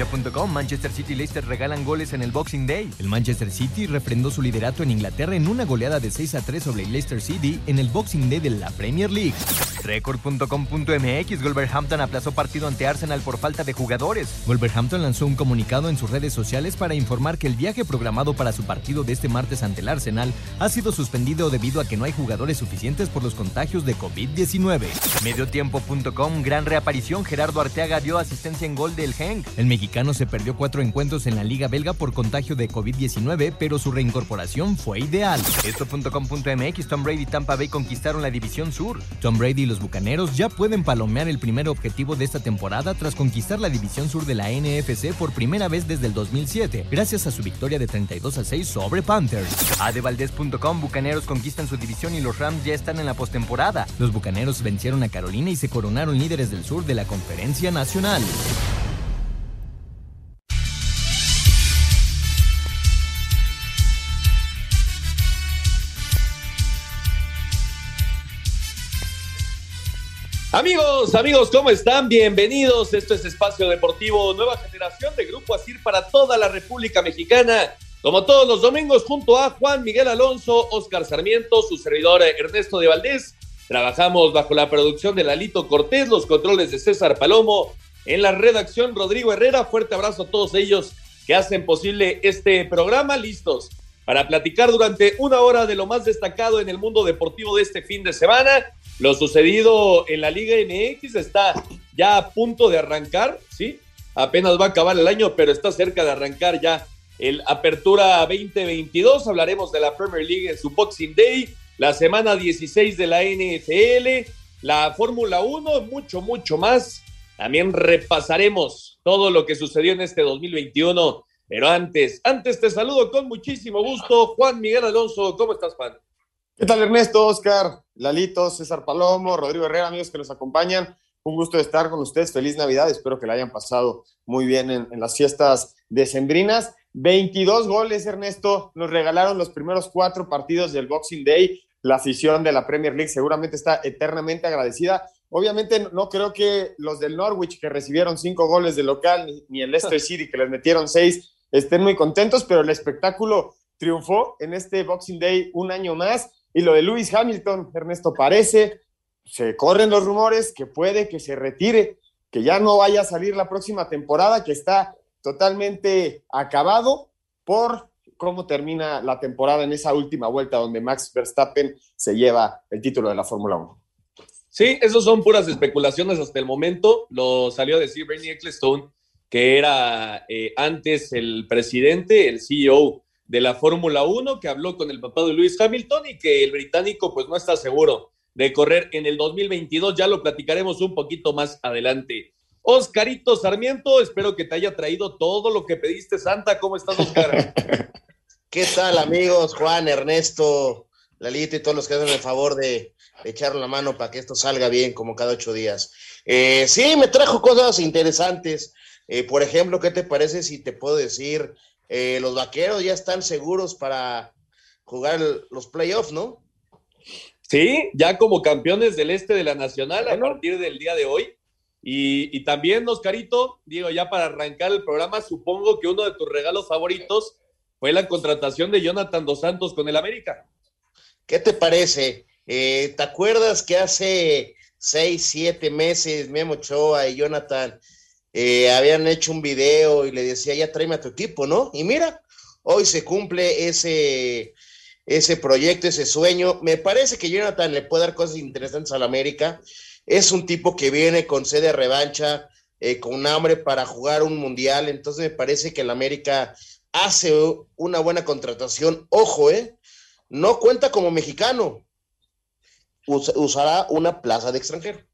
Cancha.com, Manchester City y Leicester regalan goles en el Boxing Day. El Manchester City refrendó su liderato en Inglaterra en una goleada de 6 a 3 sobre Leicester City en el Boxing Day de la Premier League. Record.com.mx, Wolverhampton aplazó partido ante Arsenal por falta de jugadores. Wolverhampton lanzó un comunicado en sus redes sociales para informar que el viaje programado para su partido de este martes ante el Arsenal ha sido suspendido debido a que no hay jugadores suficientes por los contagios de COVID-19. Mediotiempo.com, gran reaparición, Gerardo Arteaga dio asistencia en gol del Genk. El mexicano se perdió cuatro encuentros en la Liga Belga por contagio de COVID-19, pero su reincorporación fue ideal. Esto.com.mx, Tom Brady y Tampa Bay conquistaron la División Sur. Tom Brady y los Bucaneros ya pueden palomear el primer objetivo de esta temporada tras conquistar la División Sur de la NFC por primera vez desde el 2007, gracias a su victoria de 32 a 6 sobre Panthers. Adevaldez.com, Bucaneros conquistan su división y los Rams ya están en la postemporada. Los Bucaneros vencieron a Carolina y se coronaron líderes del sur de la Conferencia Nacional. Amigos, amigos, ¿cómo están? Bienvenidos. Esto es Espacio Deportivo Nueva Generación de Grupo Asir para toda la República Mexicana. Como todos los domingos, junto a Juan Miguel Alonso, Oscar Sarmiento, su servidor Ernesto de Valdés. Trabajamos bajo la producción de Lalito Cortés, los controles de César Palomo, en la redacción Rodrigo Herrera. Fuerte abrazo a todos ellos que hacen posible este programa. Listos para platicar durante una hora de lo más destacado en el mundo deportivo de este fin de semana. Lo sucedido en la Liga MX está ya a punto de arrancar, ¿sí? Apenas va a acabar el año, pero está cerca de arrancar ya el Apertura 2022. Hablaremos de la Premier League en su Boxing Day, la semana 16 de la NFL, la Fórmula 1, mucho, mucho más. También repasaremos todo lo que sucedió en este 2021 pero antes, antes te saludo con muchísimo gusto, Juan Miguel Alonso. ¿Cómo estás, Juan? ¿Qué tal, Ernesto, Oscar, Lalito, César Palomo, Rodrigo Herrera, amigos que nos acompañan? Un gusto de estar con ustedes. Feliz Navidad. Espero que la hayan pasado muy bien en, en las fiestas decembrinas. 22 goles, Ernesto. Nos regalaron los primeros cuatro partidos del Boxing Day. La afición de la Premier League seguramente está eternamente agradecida. Obviamente no creo que los del Norwich que recibieron cinco goles de local, ni, ni el Leicester City que les metieron seis, estén muy contentos, pero el espectáculo triunfó en este Boxing Day un año más. Y lo de Lewis Hamilton, Ernesto, parece, se corren los rumores que puede que se retire, que ya no vaya a salir la próxima temporada, que está totalmente acabado por cómo termina la temporada en esa última vuelta donde Max Verstappen se lleva el título de la Fórmula 1. Sí, esos son puras especulaciones hasta el momento. Lo salió a decir Bernie Ecclestone que era eh, antes el presidente, el CEO de la Fórmula 1, que habló con el papá de Luis Hamilton y que el británico pues no está seguro de correr en el 2022. Ya lo platicaremos un poquito más adelante. Oscarito Sarmiento, espero que te haya traído todo lo que pediste, Santa. ¿Cómo estás, Oscar? ¿Qué tal, amigos? Juan, Ernesto, Lalito y todos los que hacen el favor de, de echar la mano para que esto salga bien como cada ocho días. Eh, sí, me trajo cosas interesantes. Eh, por ejemplo, ¿qué te parece si te puedo decir, eh, los vaqueros ya están seguros para jugar los playoffs, ¿no? Sí, ya como campeones del este de la Nacional a partir del día de hoy. Y, y, también, Oscarito, digo, ya para arrancar el programa, supongo que uno de tus regalos favoritos fue la contratación de Jonathan Dos Santos con el América. ¿Qué te parece? Eh, ¿Te acuerdas que hace seis, siete meses Memo Ochoa y Jonathan eh, habían hecho un video y le decía, ya tráeme a tu equipo, ¿no? Y mira, hoy se cumple ese, ese proyecto, ese sueño. Me parece que Jonathan le puede dar cosas interesantes al América. Es un tipo que viene con sede revancha, eh, con hambre para jugar un mundial. Entonces me parece que el América hace una buena contratación. Ojo, ¿eh? No cuenta como mexicano. usará una plaza de extranjero.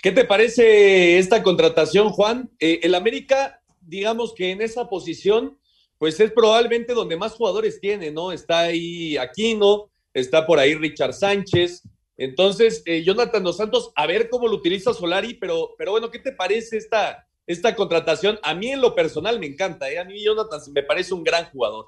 ¿Qué te parece esta contratación, Juan? Eh, el América, digamos que en esa posición, pues es probablemente donde más jugadores tiene, ¿no? Está ahí Aquino, está por ahí Richard Sánchez. Entonces, eh, Jonathan Dos Santos, a ver cómo lo utiliza Solari, pero, pero bueno, ¿qué te parece esta, esta contratación? A mí en lo personal me encanta, ¿eh? A mí Jonathan me parece un gran jugador.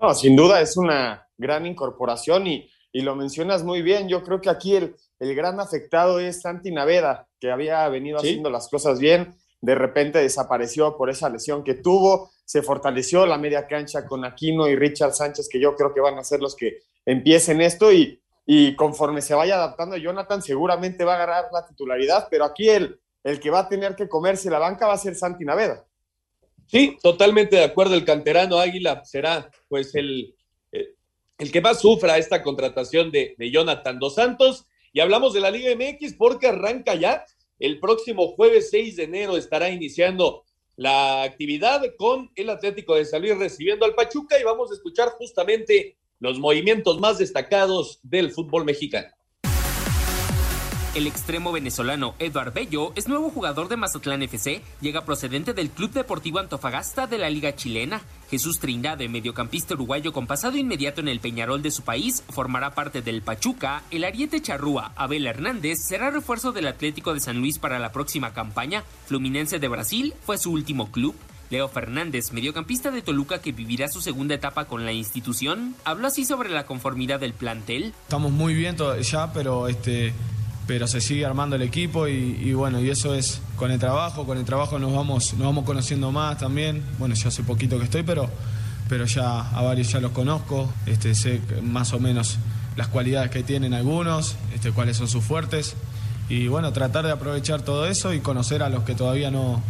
No, sin duda es una gran incorporación y, y lo mencionas muy bien. Yo creo que aquí el, el gran afectado es Santi Naveda, que había venido haciendo las cosas bien, de repente desapareció por esa lesión que tuvo, se fortaleció la media cancha con Aquino y Richard Sánchez, que yo creo que van a ser los que empiecen esto y, y conforme se vaya adaptando Jonathan seguramente va a agarrar la titularidad, pero aquí el, el que va a tener que comerse la banca va a ser Santi Naveda. Sí, totalmente de acuerdo, el canterano Águila será pues el, eh, el que más sufra esta contratación de, de Jonathan Dos Santos y hablamos de la Liga MX porque arranca ya. El próximo jueves 6 de enero estará iniciando la actividad con el Atlético de Salir recibiendo al Pachuca y vamos a escuchar justamente los movimientos más destacados del fútbol mexicano. El extremo venezolano Eduard Bello es nuevo jugador de Mazatlán FC, llega procedente del Club Deportivo Antofagasta de la Liga Chilena. Jesús Trindade, mediocampista uruguayo con pasado inmediato en el Peñarol de su país, formará parte del Pachuca. El Ariete Charrúa, Abel Hernández, será refuerzo del Atlético de San Luis para la próxima campaña. Fluminense de Brasil fue su último club. Leo Fernández, mediocampista de Toluca que vivirá su segunda etapa con la institución, habló así sobre la conformidad del plantel. Estamos muy bien ya, pero este pero se sigue armando el equipo y, bueno, y eso es con el trabajo, con el trabajo nos vamos, nos vamos conociendo más también. Bueno, yo hace poquito que estoy, pero, pero ya a varios ya los conozco, este, sé más o menos las cualidades que tienen algunos, este, cuáles son sus fuertes. Y bueno, tratar de aprovechar todo eso y conocer a los que todavía no,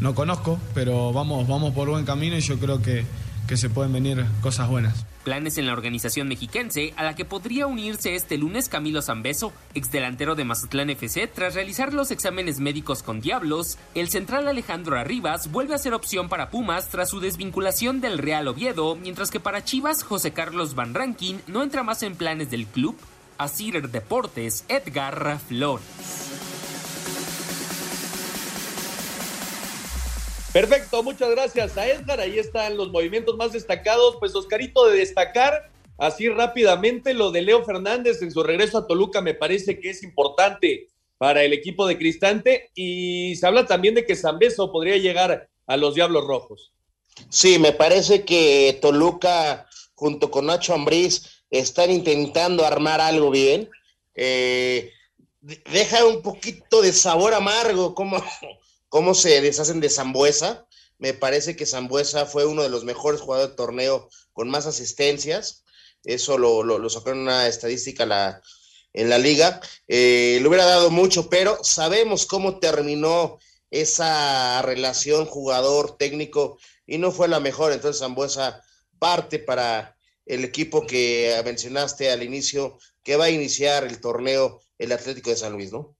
no conozco, pero vamos, vamos por buen camino y yo creo que, que se pueden venir cosas buenas. Planes en la organización mexiquense, a la que podría unirse este lunes Camilo Zambeso, exdelantero de Mazatlán FC, tras realizar los exámenes médicos con Diablos. El central Alejandro Arribas vuelve a ser opción para Pumas tras su desvinculación del Real Oviedo, mientras que para Chivas, José Carlos Van Rankin no entra más en planes del club. A Deportes, Edgar Flores. Perfecto, muchas gracias a Edgar. Ahí están los movimientos más destacados. Pues Oscarito de destacar así rápidamente lo de Leo Fernández en su regreso a Toluca me parece que es importante para el equipo de Cristante y se habla también de que Zambeso podría llegar a los Diablos Rojos. Sí, me parece que Toluca junto con Nacho Ambriz están intentando armar algo bien. Eh, deja un poquito de sabor amargo como cómo se deshacen de Zambuesa. Me parece que Zambuesa fue uno de los mejores jugadores de torneo con más asistencias. Eso lo, lo, sacó en una estadística la, en la liga. Eh, le hubiera dado mucho, pero sabemos cómo terminó esa relación jugador-técnico y no fue la mejor. Entonces Zambuesa parte para el equipo que mencionaste al inicio, que va a iniciar el torneo el Atlético de San Luis, ¿no?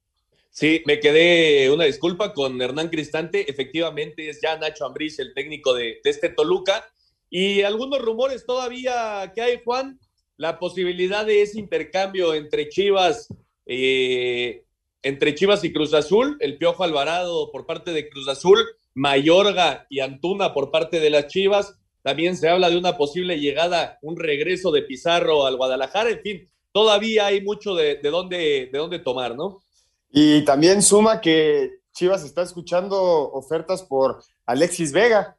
Sí, me quedé una disculpa con Hernán Cristante. Efectivamente, es ya Nacho Ambriz, el técnico de, este Toluca. Y algunos rumores todavía que hay, Juan, la posibilidad de ese intercambio entre Chivas, eh, entre Chivas y Cruz Azul, el Piojo Alvarado por parte de Cruz Azul, Mayorga y Antuna por parte de las Chivas. También se habla de una posible llegada, un regreso de Pizarro al Guadalajara. En fin, todavía hay mucho de, de dónde, de dónde tomar, ¿no? Y también suma que Chivas está escuchando ofertas por Alexis Vega.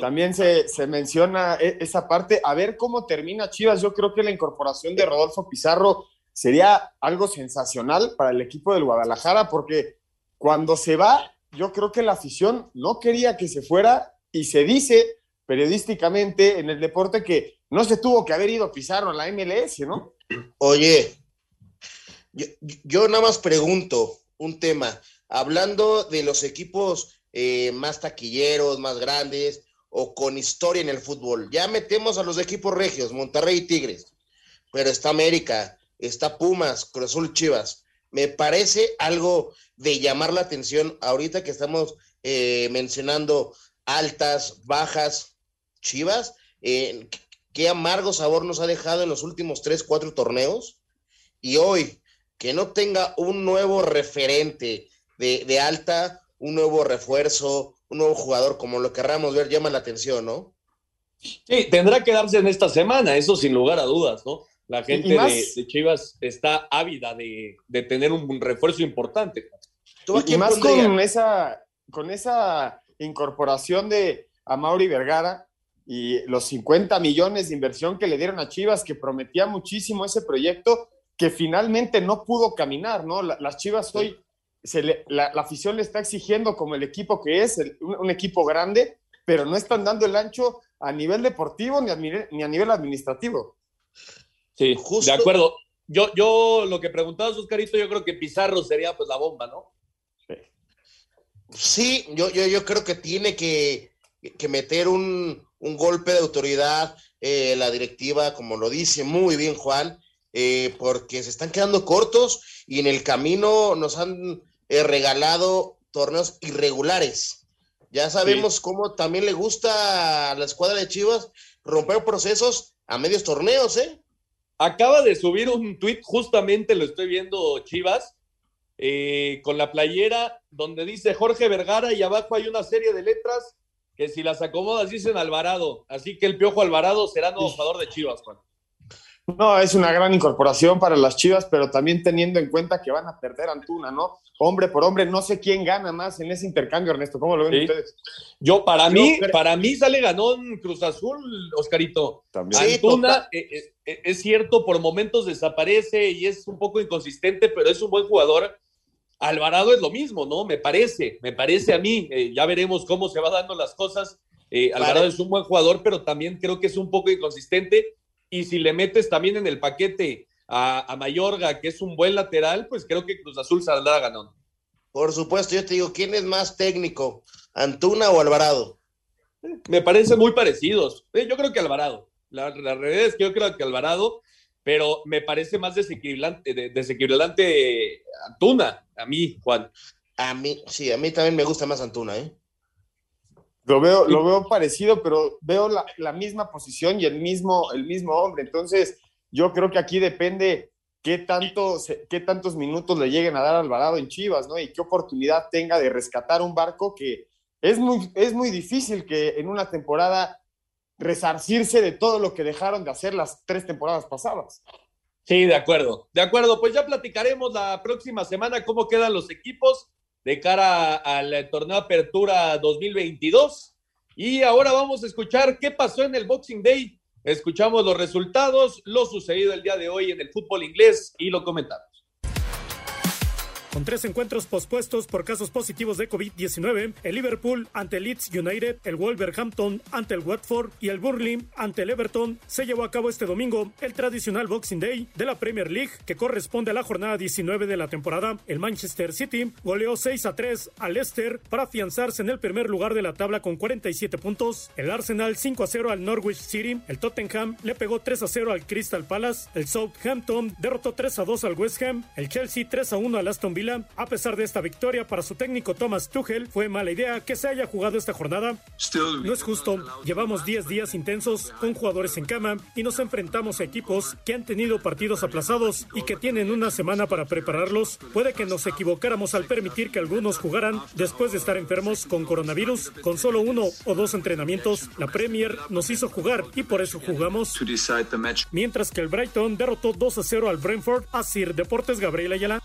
También se, menciona e, esa parte. A ver cómo termina Chivas. Yo creo que la incorporación de Rodolfo Pizarro sería algo sensacional para el equipo del Guadalajara, porque cuando se va, yo creo que la afición no quería que se fuera y se dice periodísticamente en el deporte que no se tuvo que haber ido Pizarro a la MLS, ¿no? Oye, yo, nada más pregunto un tema, hablando de los equipos eh, más taquilleros, más grandes, o con historia en el fútbol. Ya metemos a los equipos regios, Monterrey y Tigres, pero está América, está Pumas, Cruz Azul, Chivas. Me parece algo de llamar la atención ahorita que estamos eh, mencionando altas, bajas, Chivas. Eh, qué amargo sabor nos ha dejado en los últimos tres, cuatro torneos. Y hoy, que no tenga un nuevo referente de, de alta, un nuevo refuerzo, un nuevo jugador, como lo querramos ver, llama la atención, ¿no? Sí, tendrá que darse en esta semana, eso sin lugar a dudas, ¿no? La gente de, de Chivas está ávida de, de tener un refuerzo importante. ¿Tú Y, más con esa, con esa incorporación de Amauri Vergara y los 50 millones de inversión que le dieron a Chivas, que prometía muchísimo ese proyecto, que finalmente no pudo caminar, ¿no? La- las Chivas hoy, se le- la, la afición le está exigiendo como el equipo que es, el- un, un equipo grande, pero no están dando el ancho a nivel deportivo ni a, nivel- ni a nivel administrativo. Sí, Justo- de acuerdo. Yo, yo lo que preguntabas, Oscarito, yo creo que Pizarro sería pues la bomba, ¿no? Sí, yo, yo, yo creo que tiene que, que meter un, un golpe de autoridad eh, la directiva, como lo dice muy bien Juan, eh, porque se están quedando cortos y en el camino nos han eh, regalado torneos irregulares. Ya sabemos cómo también le gusta a la escuadra de Chivas romper procesos a medios torneos, ¿eh? Acaba de subir un tuit, justamente lo estoy viendo Chivas, eh, con la playera donde dice Jorge Vergara y abajo hay una serie de letras que si las acomodas dicen Alvarado. Así que el Piojo Alvarado será nuevo jugador de Chivas, Juan. No, es una gran incorporación para las Chivas, pero también teniendo en cuenta que van a perder a Antuna, ¿no? Hombre por hombre, no sé quién gana más en ese intercambio, Ernesto. ¿Cómo lo ven Sí. ustedes? Yo, para Yo mí, para mí sale ganón Cruz Azul, Oscarito. También. Antuna, total. eh, eh, es cierto, por momentos desaparece y es un poco inconsistente, pero es un buen jugador. Alvarado es lo mismo, ¿no? Me parece, me parece a mí. Eh, ya veremos cómo se va dando las cosas. Eh, Alvarado Vale. es un buen jugador, pero también creo que es un poco inconsistente. Y si le metes también en el paquete a, a Mayorga, que es un buen lateral, pues creo que Cruz Azul saldrá ganón. Por supuesto, yo te digo, ¿quién es más técnico, Antuna o Alvarado? Me parecen muy parecidos. Eh, yo creo que Alvarado. La, la realidad es que yo creo que Alvarado, pero me parece más desequilibrante, de- desequilibrante Antuna, a mí, Juan. A mí, sí, a mí también me gusta más Antuna, ¿eh? Lo veo, lo veo parecido, pero veo la, la misma posición y el mismo, el mismo hombre. Entonces, yo creo que aquí depende qué, tanto, se- qué tantos minutos le lleguen a dar a Alvarado en Chivas, ¿no? Y qué oportunidad tenga de rescatar un barco que es muy, es muy difícil que en una temporada resarcirse de todo lo que dejaron de hacer las tres temporadas pasadas. Sí, de acuerdo. De acuerdo, pues ya platicaremos la próxima semana cómo quedan los equipos de cara al torneo Apertura 2022. Y ahora vamos a escuchar qué pasó en el Boxing Day. Escuchamos los resultados, lo sucedido el día de hoy en el fútbol inglés y lo comentamos. Con tres encuentros pospuestos por casos positivos de COVID-19, el Liverpool ante Leeds United, el Wolverhampton ante el Watford y el Burnley ante el Everton, se llevó a cabo este domingo el tradicional Boxing Day de la Premier League que corresponde a la jornada 19 de la temporada. El Manchester City goleó 6 a 3 al Leicester para afianzarse en el primer lugar de la tabla con 47 puntos. El Arsenal 5 a 0 al Norwich City, el Tottenham le pegó 3 a 0 al Crystal Palace, el Southampton derrotó 3 a 2 al West Ham, el Chelsea 3 a 1 al Aston Villa. A pesar de esta victoria para su técnico Thomas Tuchel, fue mala idea que se haya jugado esta jornada. No es justo. Llevamos 10 días intensos con jugadores en cama y nos enfrentamos a equipos que han tenido partidos aplazados y que tienen una semana para prepararlos. Puede que nos equivocáramos al permitir que algunos jugaran después de estar enfermos con coronavirus. Con solo uno o dos entrenamientos, la Premier nos hizo jugar y por eso jugamos. Mientras que el Brighton derrotó 2 a 0 al Brentford. Así Deportes Gabriel Ayala.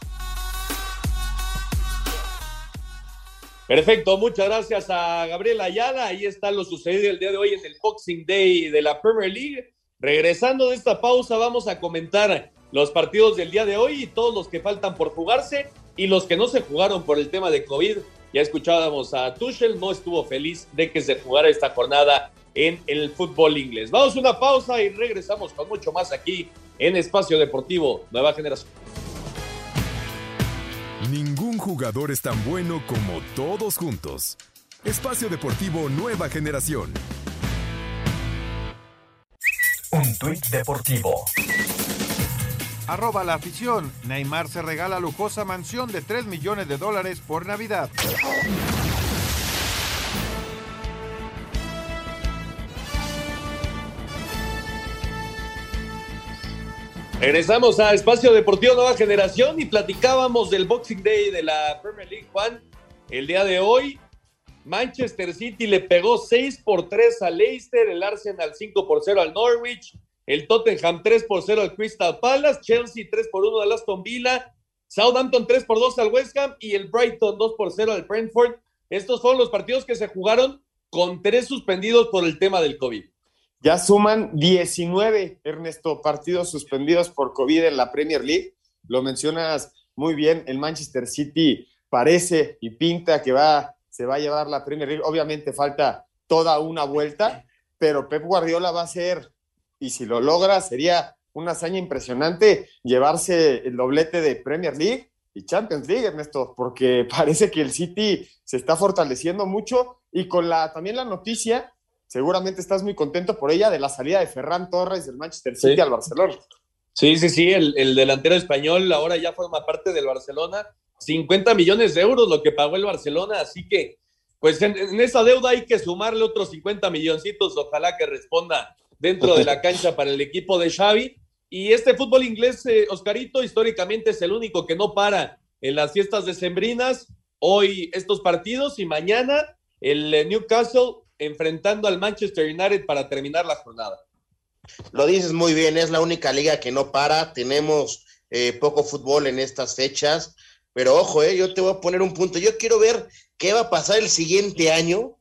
Perfecto, muchas gracias a Gabriel Ayala. Ahí está lo sucedido el día de hoy en el Boxing Day de la Premier League. Regresando de esta pausa, vamos a comentar los partidos del día de hoy y todos los que faltan por jugarse y los que no se jugaron por el tema de COVID. Ya escuchábamos a Tuchel, no estuvo feliz de que se jugara esta jornada en el fútbol inglés. Vamos a una pausa y regresamos con mucho más aquí en Espacio Deportivo Nueva Generación. Ningún jugador es tan bueno como todos juntos. Espacio Deportivo Nueva Generación. Un tuit deportivo. Arroba la afición. Neymar se regala lujosa mansión de 3 millones de dólares por Navidad. Regresamos a Espacio Deportivo Nueva Generación y platicábamos del Boxing Day de la Premier League, Juan. El día de hoy, Manchester City le pegó 6 por 3 al Leicester, el Arsenal 5 por 0 al Norwich, el Tottenham 3 por 0 al Crystal Palace, Chelsea 3 por 1 al Aston Villa, Southampton 3 por 2 al West Ham y el Brighton 2 por 0 al Brentford. Estos fueron los partidos que se jugaron con tres suspendidos por el tema del COVID. Ya suman 19, Ernesto, partidos suspendidos por COVID en la Premier League. Lo mencionas muy bien, el Manchester City parece y pinta que va, se va a llevar la Premier League. Obviamente falta toda una vuelta, pero Pep Guardiola va a ser, y si lo logra, sería una hazaña impresionante llevarse el doblete de Premier League y Champions League, Ernesto, porque parece que el City se está fortaleciendo mucho y con la también la noticia seguramente estás muy contento por ella de la salida de Ferran Torres del Manchester City Sí. al Barcelona. Sí, sí, sí, el, el delantero español ahora ya forma parte del Barcelona. 50 millones de euros lo que pagó el Barcelona, así que pues en, en esa deuda hay que sumarle otros 50 milloncitos, ojalá que responda dentro de la cancha para el equipo de Xavi. Y este fútbol inglés, eh, Oscarito, históricamente es el único que no para en las fiestas decembrinas. Hoy estos partidos y mañana el eh, Newcastle enfrentando al Manchester United para terminar la jornada. Lo dices muy bien, es la única liga que no para. Tenemos eh, poco fútbol en estas fechas, pero ojo, eh, yo te voy a poner un punto. Yo quiero ver qué va a pasar el siguiente año,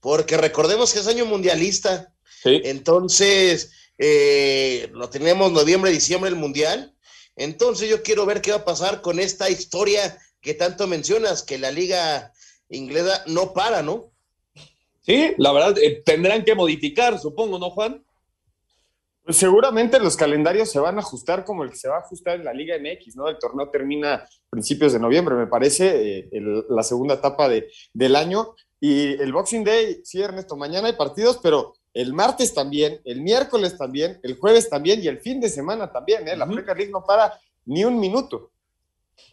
porque recordemos que es año mundialista. Entonces, eh, lo tenemos noviembre, diciembre el mundial. Entonces, yo quiero ver qué va a pasar con esta historia que tanto mencionas, que la liga inglesa no para, ¿no? Sí, la verdad, eh, tendrán que modificar, supongo, ¿no, Juan? Pues seguramente los calendarios se van a ajustar como el que se va a ajustar en la Liga MX, ¿no? El torneo termina a principios de noviembre, me parece, eh, el- la segunda etapa de, del año. Y el Boxing Day, sí, Ernesto, mañana hay partidos, pero el martes también, el miércoles también, el jueves también y el fin de semana también, ¿eh? La Premier League no para ni un minuto.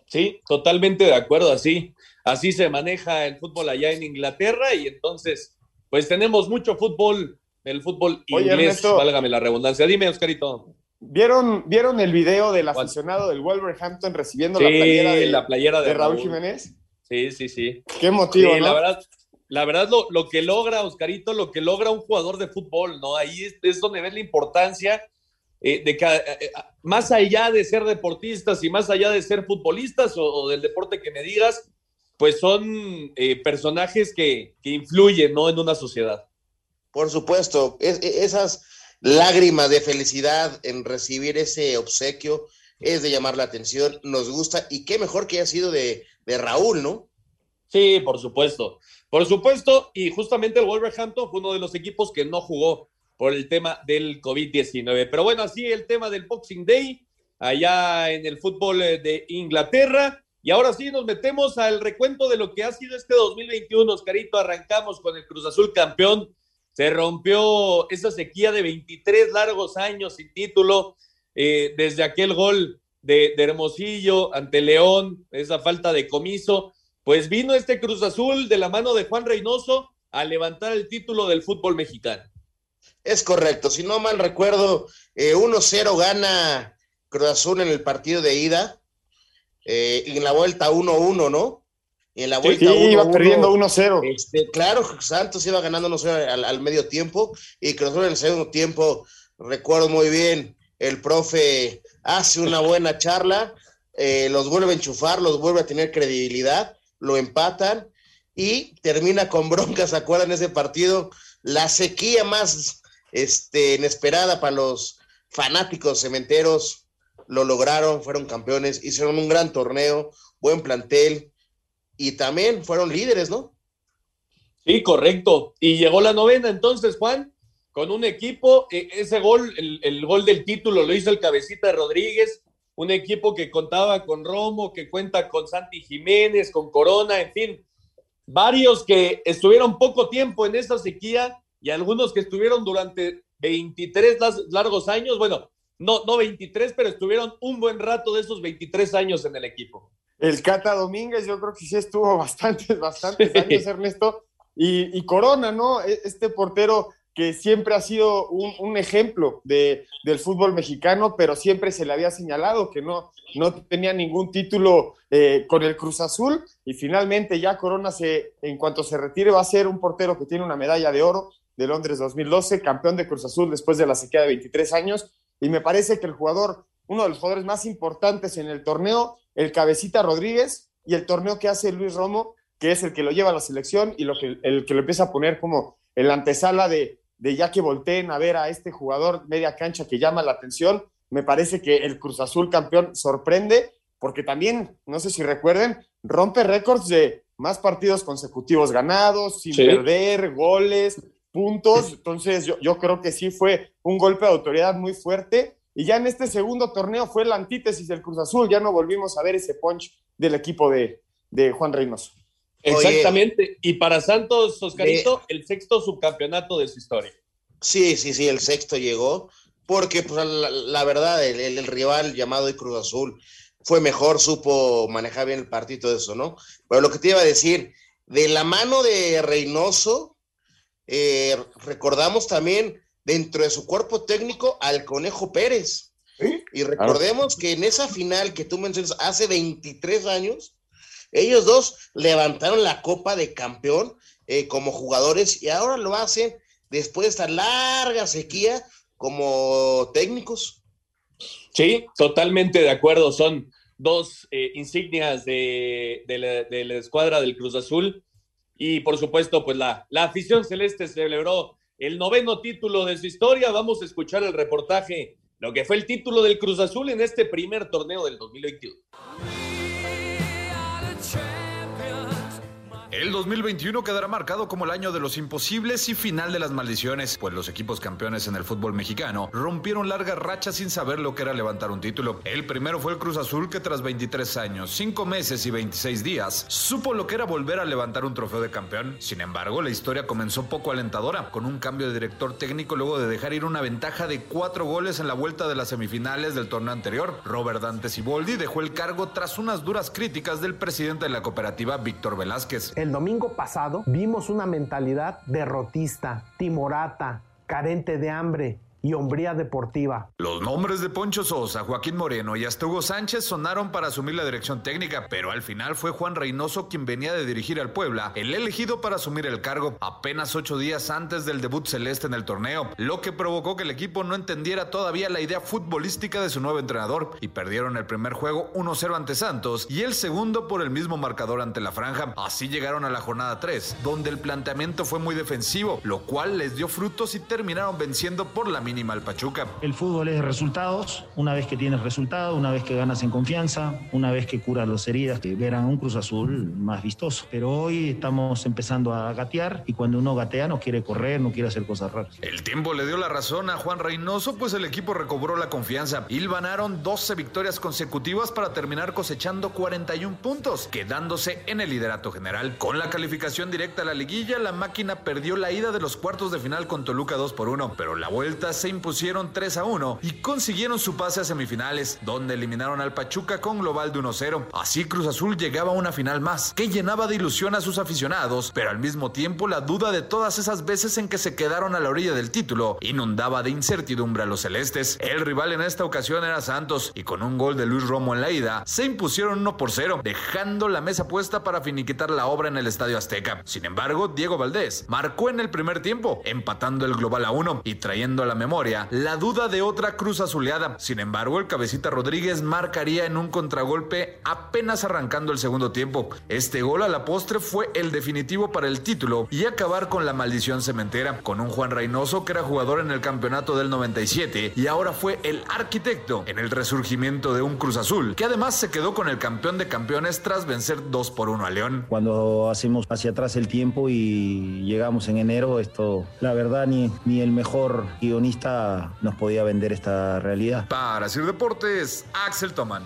Sí, totalmente de acuerdo, así, así se maneja el fútbol allá en Inglaterra y entonces, pues tenemos mucho fútbol, el fútbol Oye, inglés, Ernesto. válgame la redundancia. Dime, Oscarito. ¿Vieron, ¿Vieron el video del aficionado del Wolverhampton recibiendo Sí, la playera de, la playera de Raúl Raúl. Jiménez? Sí, sí, sí. Qué motivo, Sí, ¿no? La verdad, la verdad lo, lo que logra, Oscarito, lo que logra un jugador de fútbol, ¿no? Ahí es, es donde ves la importancia eh, de que, eh, eh, más allá de ser deportistas y más allá de ser futbolistas o, o del deporte que me digas, pues son eh, personajes que, que influyen, ¿no? En una sociedad. Por supuesto, es- e- esas lágrimas de felicidad en recibir ese obsequio es de llamar la atención, nos gusta y qué mejor que haya sido de, de Raúl, ¿no? Sí, por supuesto. Por supuesto, y justamente el Wolverhampton fue uno de los equipos que no jugó por el tema del COVID-19. Pero bueno, así el tema del Boxing Day allá en el fútbol eh, de Inglaterra. Y ahora sí nos metemos al recuento de lo que ha sido este 2021, Oscarito. Arrancamos con el Cruz Azul campeón. Se rompió esa sequía de 23 largos años sin título, eh, desde aquel gol de, Hermosillo ante León, esa falta de comiso. Pues vino este Cruz Azul de la mano de Juan Reynoso a levantar el título del fútbol mexicano. Es correcto, si no mal recuerdo, eh, 1-0 gana Cruz Azul en el partido de ida eh, en la vuelta 1-1, ¿no? Y en la vuelta sí, 1-1, iba perdiendo 1-0. Este, claro, Santos iba ganando 1-0 al, al medio tiempo y Cruz Azul en el segundo tiempo, recuerdo muy bien, el profe hace una buena charla, eh, los vuelve a enchufar, los vuelve a tener credibilidad, lo empatan y termina con broncas, ¿se acuerdan ese partido? La sequía más este, inesperada para los fanáticos cementeros, lo lograron, fueron campeones, hicieron un gran torneo, buen plantel y también fueron líderes, ¿no? Sí, correcto. Y llegó la novena entonces, Juan, con un equipo, eh, ese gol, el, el gol del título lo hizo el cabecita Rodríguez, un equipo que contaba con Romo, que cuenta con Santi Jiménez, con Corona, en fin. varios que estuvieron poco tiempo en esta sequía y algunos que estuvieron durante 23 largos años. Bueno, no, no 23, pero estuvieron un buen rato de esos 23 años en el equipo. El Cata Domínguez, yo creo que sí estuvo bastantes, bastantes años, Ernesto. Y, y, Corona, ¿no? E, este portero que siempre ha sido un, ejemplo de, del fútbol mexicano, pero siempre se le había señalado que no, no tenía ningún título eh, con el Cruz Azul y finalmente ya Corona se, en cuanto se retire va a ser un portero que tiene una medalla de oro de Londres 2012, campeón de Cruz Azul después de la sequía de 23 años y me parece que el jugador, uno de los jugadores más importantes en el torneo, el Cabecita Rodríguez y el torneo que hace Luis Romo, que es el que lo lleva a la selección y lo que, el que lo empieza a poner como en la antesala de, de ya que volteen a ver a este jugador media cancha que llama la atención. Me parece que el Cruz Azul campeón sorprende porque también, no sé si recuerden, rompe récords de más partidos consecutivos ganados, sin perder, goles, puntos. Entonces yo, yo creo que sí fue un golpe de autoridad muy fuerte. Y ya en este segundo torneo fue la antítesis del Cruz Azul. Ya no volvimos a ver ese punch del equipo de, de Juan Reynoso. Exactamente. y para Santos, Oscarito, el sexto subcampeonato de su historia. Sí, sí, sí, el sexto llegó, porque pues, la, verdad, el, rival llamado Cruz Azul fue mejor, supo manejar bien el partido de eso, ¿no? Pero lo que te iba a decir, de la mano de Reynoso, eh, recordamos también dentro de su cuerpo técnico al Conejo Pérez. Y recordemos que en esa final que tú mencionas hace 23 años, ellos dos levantaron la copa de campeón eh, como jugadores y ahora lo hacen después de esta larga sequía como técnicos. Sí, totalmente de acuerdo. Son dos eh, insignias de, la, escuadra del Cruz Azul. Y por supuesto, pues la, la afición celeste celebró el noveno título de su historia. Vamos a escuchar el reportaje, lo que fue el título del Cruz Azul en este primer torneo del 2021. El 2021 quedará marcado como el año de los imposibles y final de las maldiciones, pues los equipos campeones en el fútbol mexicano rompieron largas rachas sin saber lo que era levantar un título. El primero fue el Cruz Azul que tras 23 años, 5 meses y 26 días, supo lo que era volver a levantar un trofeo de campeón. Sin embargo, la historia comenzó poco alentadora, con un cambio de director técnico luego de dejar ir una ventaja de 4 goles en la vuelta de las semifinales del torneo anterior. Robert Dante Siboldi dejó el cargo tras unas duras críticas del presidente de la cooperativa, Víctor Velázquez el domingo pasado vimos una mentalidad derrotista, timorata, carente de hambre, y hombría deportiva. Los nombres de Poncho Sosa, Joaquín Moreno y hasta Hugo Sánchez sonaron para asumir la dirección técnica, pero al final fue Juan Reynoso quien venía de dirigir al Puebla, el elegido para asumir el cargo apenas ocho días antes del debut celeste en el torneo, lo que provocó que el equipo no entendiera todavía la idea futbolística de su nuevo entrenador y perdieron el primer juego 1-0 ante Santos y el segundo por el mismo marcador ante la franja. Así llegaron a la jornada 3, donde el planteamiento fue muy defensivo, lo cual les dio frutos y terminaron venciendo por la mínima al Pachuca. El fútbol es de resultados. Una vez que tienes resultados, una vez que ganas en confianza, una vez que curas las heridas, que verán un Cruz Azul más vistoso. Pero hoy estamos empezando a gatear y cuando uno gatea no quiere correr, no quiere hacer cosas raras. El tiempo le dio la razón a Juan Reynoso, pues el equipo recobró la confianza. y ganaron 12 victorias consecutivas para terminar cosechando 41 puntos, quedándose en el liderato general. Con la calificación directa a la liguilla, la máquina perdió la ida de los cuartos de final con Toluca 2 por 1, pero la vuelta se impusieron 3 a 1 y consiguieron su pase a semifinales, donde eliminaron al Pachuca con global de 1-0. Así Cruz Azul llegaba a una final más, que llenaba de ilusión a sus aficionados, pero al mismo tiempo la duda de todas esas veces en que se quedaron a la orilla del título inundaba de incertidumbre a los celestes. El rival en esta ocasión era Santos y con un gol de Luis Romo en la ida se impusieron 1 por 0, dejando la mesa puesta para finiquitar la obra en el Estadio Azteca. Sin embargo, Diego Valdés marcó en el primer tiempo, empatando el global a 1 y trayendo a la la duda de otra cruz azuleada. Sin embargo, el cabecita Rodríguez marcaría en un contragolpe apenas arrancando el segundo tiempo. Este gol a la postre fue el definitivo para el título y acabar con la maldición cementera, con un Juan Reynoso que era jugador en el campeonato del 97 y ahora fue el arquitecto en el resurgimiento de un Cruz Azul, que además se quedó con el campeón de campeones tras vencer 2 por 1 a León. Cuando hacemos hacia atrás el tiempo y llegamos en enero, esto, la verdad, ni, ni el mejor guionista nos podía vender esta realidad. Para Sir Deportes, Axel Toman.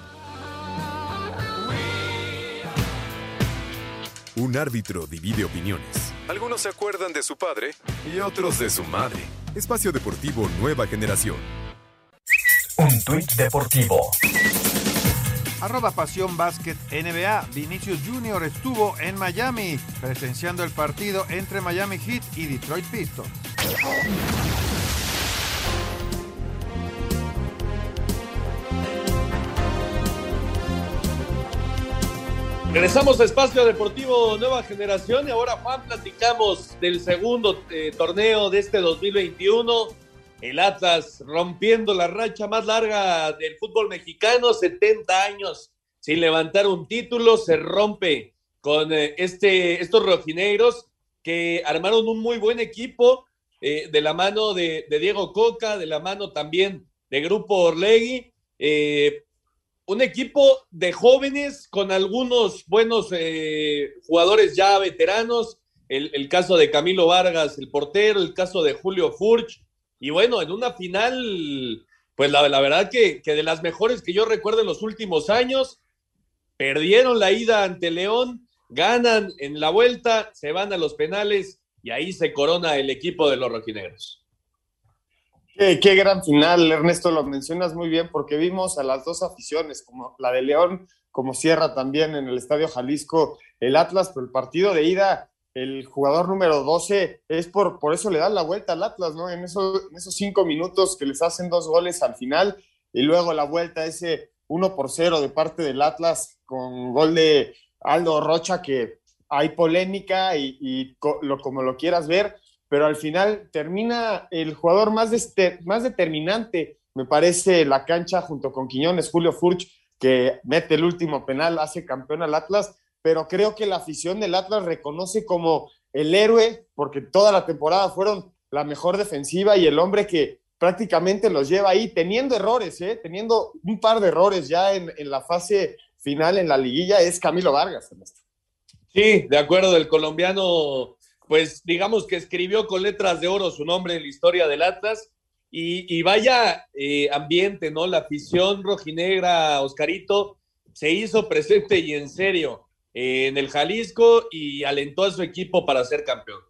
Un árbitro divide opiniones. Algunos se acuerdan de su padre y otros de su madre. Espacio Deportivo Nueva Generación. Un tuit deportivo. Arroba Pasión Básquet NBA. Vinicius Jr. estuvo en Miami presenciando el partido entre Miami Heat y Detroit Pistons. Regresamos a Espacio Deportivo Nueva Generación y ahora Juan platicamos del segundo eh, torneo de este 2021. El Atlas rompiendo la racha más larga del fútbol mexicano, 70 años sin levantar un título, se rompe con eh, este, estos rojinegros que armaron un muy buen equipo eh, de la mano de, de, Diego Coca, de la mano también de Grupo Orlegui. Un equipo de jóvenes con algunos buenos eh, jugadores ya veteranos, el, caso de Camilo Vargas, el portero, el caso de Julio Furch, y bueno, en una final, pues la, la verdad que, que, de las mejores que yo recuerdo en los últimos años, perdieron la ida ante León, ganan en la vuelta, se van a los penales y ahí se corona el equipo de los rojinegros. Qué, gran final, Ernesto, lo mencionas muy bien, porque vimos a las dos aficiones, como la de León, como cierra también en el Estadio Jalisco el Atlas, pero el partido de ida, el jugador número 12, es por, por eso le dan la vuelta al Atlas, ¿no? En, en esos cinco minutos que les hacen dos goles al final, y luego la vuelta, ese 1 por 0 de parte del Atlas, con gol de Aldo Rocha, que hay polémica y, y lo, como lo quieras ver, pero al final termina el jugador más, más determinante, me parece, la cancha junto con Quiñones, Julio Furch, que mete el último penal, hace campeón al Atlas, pero creo que la afición del Atlas reconoce como el héroe, porque toda la temporada fueron la mejor defensiva y el hombre que prácticamente los lleva ahí, teniendo errores, ¿eh? teniendo un par de errores ya en, en la fase final en la liguilla, es Camilo Vargas. Sí, de acuerdo, el colombiano pues digamos que escribió con letras de oro su nombre en la historia del Atlas. Y, y vaya eh, ambiente, ¿no? La afición rojinegra, Oscarito, se hizo presente y en serio eh, en el Jalisco y alentó a su equipo para ser campeón.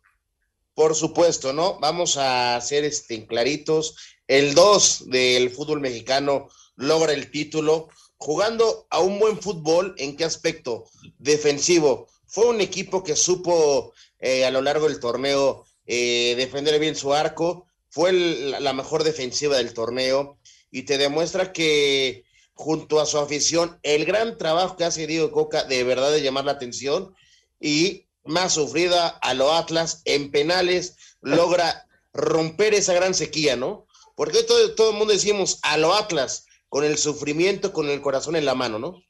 Por supuesto, ¿no? Vamos a ser este, claritos. El 2 del fútbol mexicano logra el título jugando a un buen fútbol. ¿En qué aspecto? Defensivo. Fue un equipo que supo eh, a lo largo del torneo eh, defender bien su arco, fue la mejor defensiva del torneo y te demuestra que junto a su afición, el gran trabajo que hace Diego Coca de verdad de llamar la atención y más sufrida a lo Atlas en penales logra romper esa gran sequía, ¿no? Porque todo, todo el mundo decimos a lo Atlas con el sufrimiento, con el corazón en la mano, ¿no?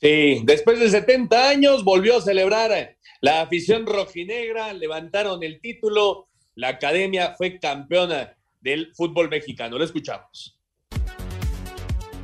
Sí, después de 70 años volvió a celebrar la afición rojinegra, levantaron el título, la academia fue campeona del fútbol mexicano. Lo escuchamos.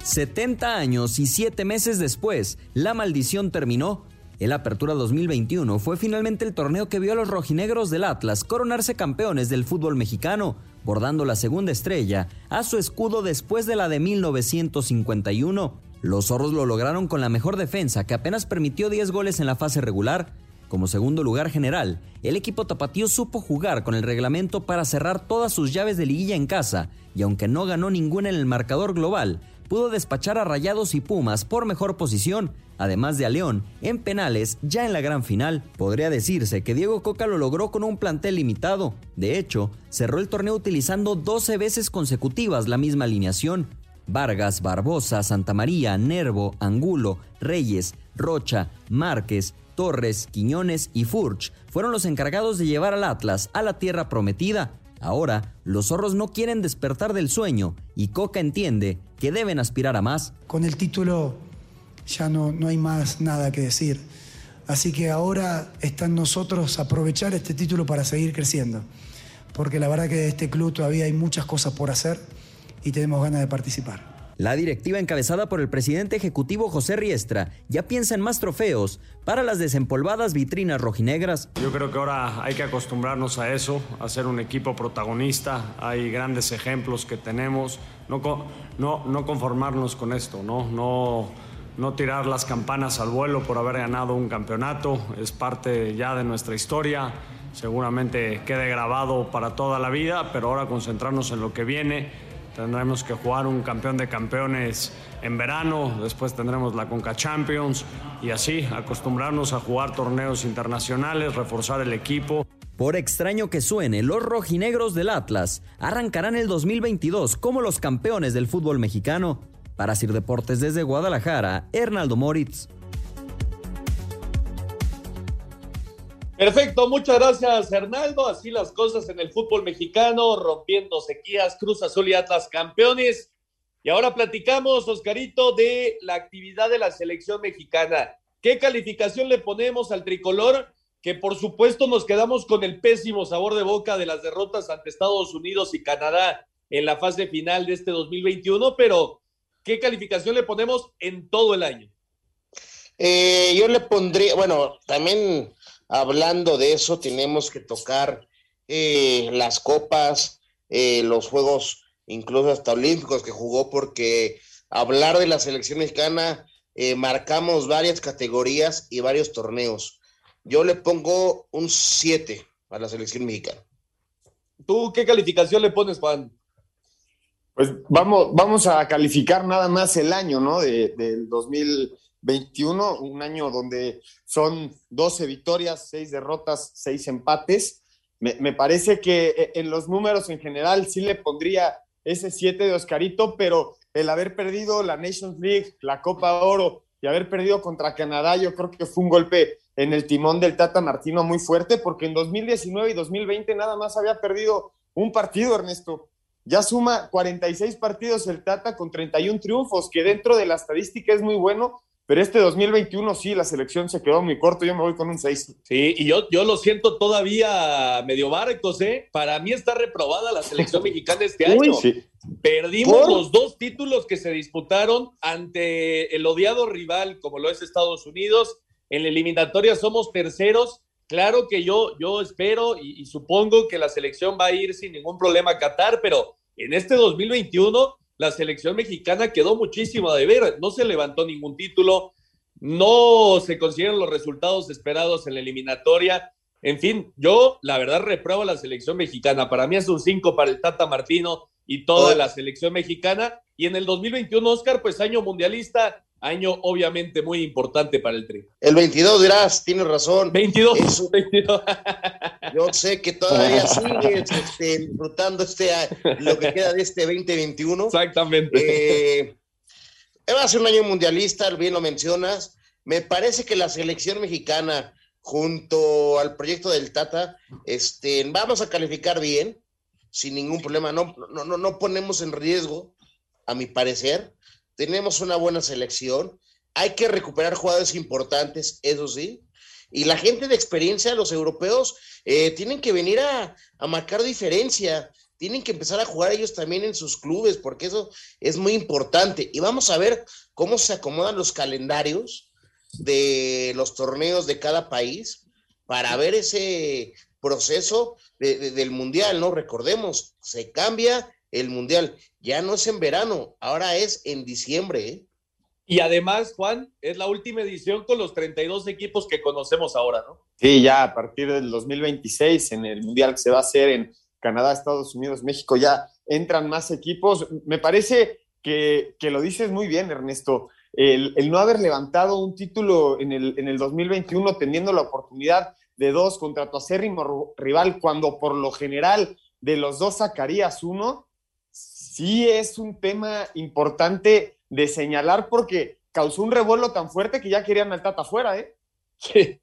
70 años y 7 meses después, la maldición terminó. El Apertura 2021 fue finalmente el torneo que vio a los rojinegros del Atlas coronarse campeones del fútbol mexicano, bordando la segunda estrella a su escudo después de la de 1951. Los zorros lo lograron con la mejor defensa, que apenas permitió 10 goles en la fase regular. Como segundo lugar general, el equipo tapatío supo jugar con el reglamento para cerrar todas sus llaves de liguilla en casa, y aunque no ganó ninguna en el marcador global, pudo despachar a Rayados y Pumas por mejor posición, además de a León en penales ya en la gran final. Podría decirse que Diego Coca lo logró con un plantel limitado. De hecho, cerró el torneo utilizando 12 veces consecutivas la misma alineación. Vargas, Barbosa, Santamaría, Nervo, Angulo, Reyes, Rocha, Márquez, Torres, Quiñones y Furch fueron los encargados de llevar al Atlas a la tierra prometida. Ahora, los zorros no quieren despertar del sueño y Coca entiende que deben aspirar a más. Con el título ya no, no hay más nada que decir. Así que ahora está en nosotros aprovechar este título para seguir creciendo. Porque la verdad que de este club todavía hay muchas cosas por hacer y tenemos ganas de participar. La directiva encabezada por el presidente ejecutivo José Riestra ya piensa en más trofeos para las desempolvadas vitrinas rojinegras. Yo creo que ahora hay que acostumbrarnos a eso, a ser un equipo protagonista. Hay grandes ejemplos que tenemos. No, no, no conformarnos con esto, ¿no? no no tirar las campanas al vuelo por haber ganado un campeonato, es parte ya de nuestra historia, seguramente quede grabado para toda la vida, pero ahora concentrarnos en lo que viene. Tendremos que jugar un campeón de campeones en verano, después tendremos la Conca Champions y así acostumbrarnos a jugar torneos internacionales, reforzar el equipo. Por extraño que suene, los rojinegros del Atlas arrancarán el 2022 como los campeones del fútbol mexicano. Para Sir Deportes desde Guadalajara, Hernaldo Moritz. Perfecto, muchas gracias Hernaldo. Así las cosas en el fútbol mexicano, rompiendo sequías, Cruz Azul y Atlas campeones. Y ahora platicamos, Oscarito, de la actividad de la selección mexicana. ¿Qué calificación le ponemos al tricolor? Que por supuesto nos quedamos con el pésimo sabor de boca de las derrotas ante Estados Unidos y Canadá en la fase final de este 2021, pero ¿qué calificación le ponemos en todo el año? Eh, yo le pondría, bueno, también hablando de eso, tenemos que tocar eh, las copas, eh, los juegos, incluso hasta olímpicos que jugó, porque hablar de la selección mexicana, eh, marcamos varias categorías y varios torneos. Yo le pongo un 7 a la selección mexicana. ¿Tú qué calificación le pones, Juan? Pues vamos, vamos a calificar nada más el año, ¿no? De, del 2000 21, un año donde son 12 victorias, 6 derrotas, 6 empates. Me, me, parece que eh, en los números en general sí le pondría ese 7 de Oscarito, pero el haber perdido la Nations League, la Copa Oro y haber perdido contra Canadá, yo creo que fue un golpe en el timón del Tata Martino muy fuerte, porque en 2019 y 2020 nada más había perdido un partido, Ernesto. Ya suma 46 partidos el Tata con 31 triunfos, que dentro de la estadística es muy bueno, pero este 2021 sí, la selección se quedó muy corto, yo me voy con un 6. Sí, y yo, yo lo siento todavía medio barcos, ¿eh? Para mí está reprobada la selección mexicana este año. Uy, sí. Perdimos ¿Por? los dos títulos que se disputaron ante el odiado rival como lo es Estados Unidos. En la eliminatoria somos terceros. Claro que yo, yo espero y, y supongo que la selección va a ir sin ningún problema a Qatar, pero en este 2021 la selección mexicana quedó muchísimo a deber, no se levantó ningún título, no se consiguieron los resultados esperados en la eliminatoria. En fin, yo la verdad repruebo a la selección mexicana. Para mí es un 5 para el Tata Martino y toda la selección mexicana. Y en el 2021, Oscar, pues año mundialista, año obviamente muy importante para el tri. El 22 dirás, tienes razón. 22. Eso- 22. Yo sé que todavía sigues este, disfrutando este, lo que queda de este 2021. Exactamente. Eh, va a ser un año mundialista, bien lo mencionas. Me parece que la selección mexicana, junto al proyecto del Tata, este, vamos a calificar bien, sin ningún problema. No, no, no, no ponemos en riesgo, a mi parecer. Tenemos una buena selección. Hay que recuperar jugadores importantes, eso sí. Y la gente de experiencia, los europeos, eh, tienen que venir a, a marcar diferencia tienen que empezar a jugar ellos también en sus clubes, porque eso es muy importante. Y vamos a ver cómo se acomodan los calendarios de los torneos de cada país para ver ese proceso de- de- del mundial, ¿no? Recordemos, se cambia el mundial. Ya no es en verano, ahora es en diciembre, ¿eh? Y además, Juan, es la última edición con los 32 equipos que conocemos ahora, ¿no? Sí, ya a partir del 2026, en el Mundial que se va a hacer en Canadá, Estados Unidos, México, ya entran más equipos. Me parece que, que lo dices muy bien, Ernesto. El, el no haber levantado un título en el, en el 2021, teniendo la oportunidad de dos contra tu acérrimo rival, cuando por lo general de los dos sacarías uno, sí es un tema importante de señalar porque causó un revuelo tan fuerte que ya querían al Tata fuera, ¿eh? Sí.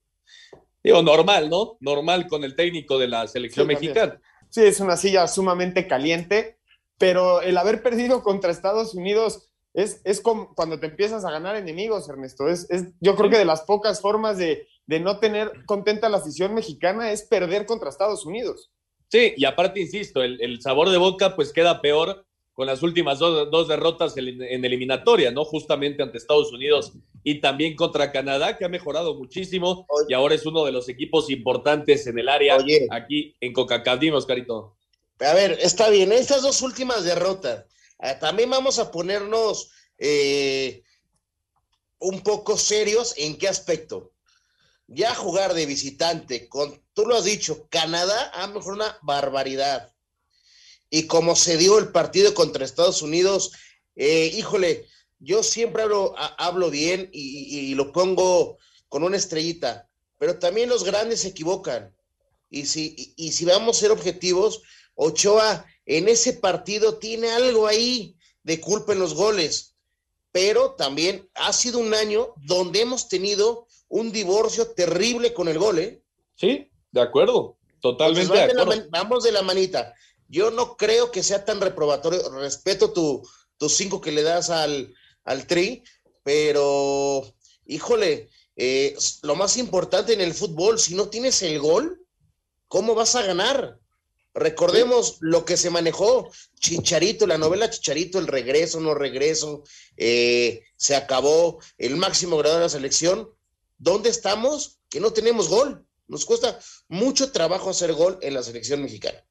Digo, normal, ¿no? Normal con el técnico de la selección Sí, también. mexicana. Sí, es una silla sumamente caliente, pero el haber perdido contra Estados Unidos es, es como cuando te empiezas a ganar enemigos, Ernesto. Es, es- yo creo que de las pocas formas de, de no tener contenta a la afición mexicana es perder contra Estados Unidos. Sí, y aparte, insisto, el, el sabor de boca pues queda peor con las últimas dos, dos derrotas en, en eliminatoria, ¿no? Justamente ante Estados Unidos y también contra Canadá, que ha mejorado muchísimo y ahora es uno de los equipos importantes en el área aquí en Coca-Cola. Dime, Oscarito. A ver, está bien, estas dos últimas derrotas, eh, también vamos a ponernos eh, un poco serios. ¿En qué aspecto? Ya jugar de visitante con, tú lo has dicho, Canadá, a lo mejor una barbaridad. Y como se dio el partido contra Estados Unidos, eh, híjole, yo siempre hablo, hablo bien y, y, lo pongo con una estrellita, pero también los grandes se equivocan. Y si, y, si vamos a ser objetivos, Ochoa en ese partido tiene algo ahí de culpa en los goles, pero también ha sido un año donde hemos tenido un divorcio terrible con el gol, ¿eh? Sí, de acuerdo, totalmente de acuerdo. vamos de la manita. Yo no creo que sea tan reprobatorio. Respeto tu, tus cinco que le das al, al tri, pero híjole, eh, lo más importante en el fútbol, si no tienes el gol, ¿cómo vas a ganar? Recordemos lo que se manejó, Chicharito, la novela Chicharito, el regreso, no regreso, eh, se acabó, el máximo grado de la selección. ¿Dónde estamos? Que no tenemos gol. Nos cuesta mucho trabajo hacer gol en la selección mexicana.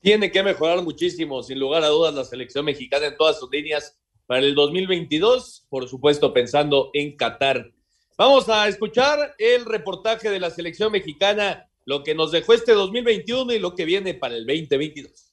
Tiene que mejorar muchísimo, sin lugar a dudas, la selección mexicana en todas sus líneas para el 2022, por supuesto pensando en Qatar. Vamos a escuchar el reportaje de la selección mexicana, lo que nos dejó este 2021 y lo que viene para el 2022.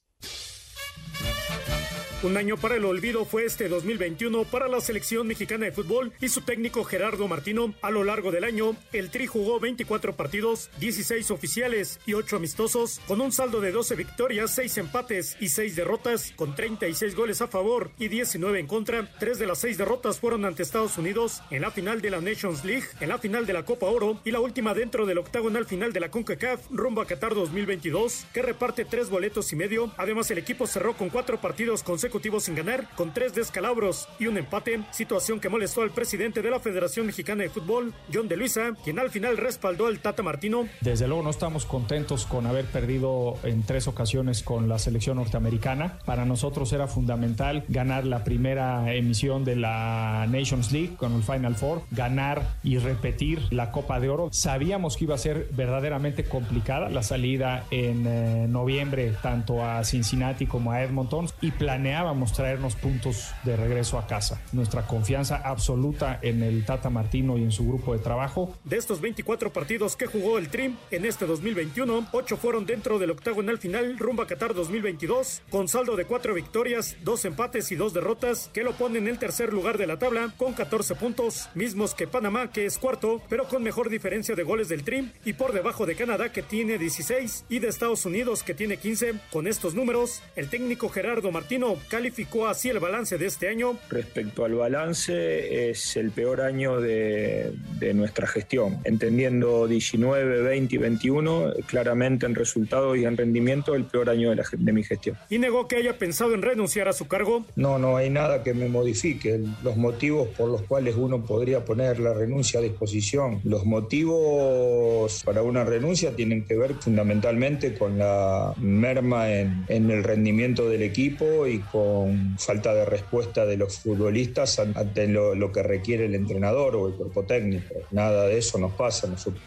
Un año para el olvido fue este 2021 para la selección mexicana de fútbol y su técnico Gerardo Martino. A lo largo del año, el Tri jugó 24 partidos, 16 oficiales y 8 amistosos, con un saldo de 12 victorias, 6 empates y 6 derrotas, con 36 goles a favor y 19 en contra. Tres de las 6 derrotas fueron ante Estados Unidos en la final de la Nations League, en la final de la Copa Oro y la última dentro del octagonal final de la CONCACAF rumbo a Qatar 2022, que reparte 3 boletos y medio. Además, el equipo cerró con 4 partidos consecutivos sin ganar, con tres descalabros y un empate, situación que molestó al presidente de la Federación Mexicana de Fútbol, John de Luisa, quien al final respaldó al Tata Martino. Desde luego no estamos contentos con haber perdido en tres ocasiones con la selección norteamericana. Para nosotros era fundamental ganar la primera emisión de la Nations League con el Final Four, ganar y repetir la Copa de Oro. Sabíamos que iba a ser verdaderamente complicada la salida en eh, noviembre tanto a Cincinnati como a Edmonton y planeábamos planeábamos traernos puntos de regreso a casa. Nuestra confianza absoluta en el Tata Martino y en su grupo de trabajo. De estos 24 partidos que jugó el Trim en este 2021, 8 fueron dentro del octagonal final rumbo a Qatar 2022, con saldo de 4 victorias, 2 empates y 2 derrotas, que lo pone en el tercer lugar de la tabla con 14 puntos, mismos que Panamá, que es cuarto, pero con mejor diferencia de goles del Trim, y por debajo de Canadá, que tiene 16, y de Estados Unidos, que tiene 15. Con estos números, el técnico Gerardo Martino calificó así el balance de este año. Respecto al balance, es el peor año de, nuestra gestión, entendiendo 19, 20 y 21, claramente en resultados y en rendimiento, el peor año de, la, de mi gestión. ¿Y negó que haya pensado en renunciar a su cargo? No, no hay nada que me modifique. Los motivos por los cuales uno podría poner la renuncia a disposición, los motivos para una renuncia tienen que ver fundamentalmente con la merma en, en el rendimiento del equipo y con con falta de respuesta de los futbolistas ante lo, que requiere el entrenador o el cuerpo técnico. Nada de eso nos pasa. Nosotros.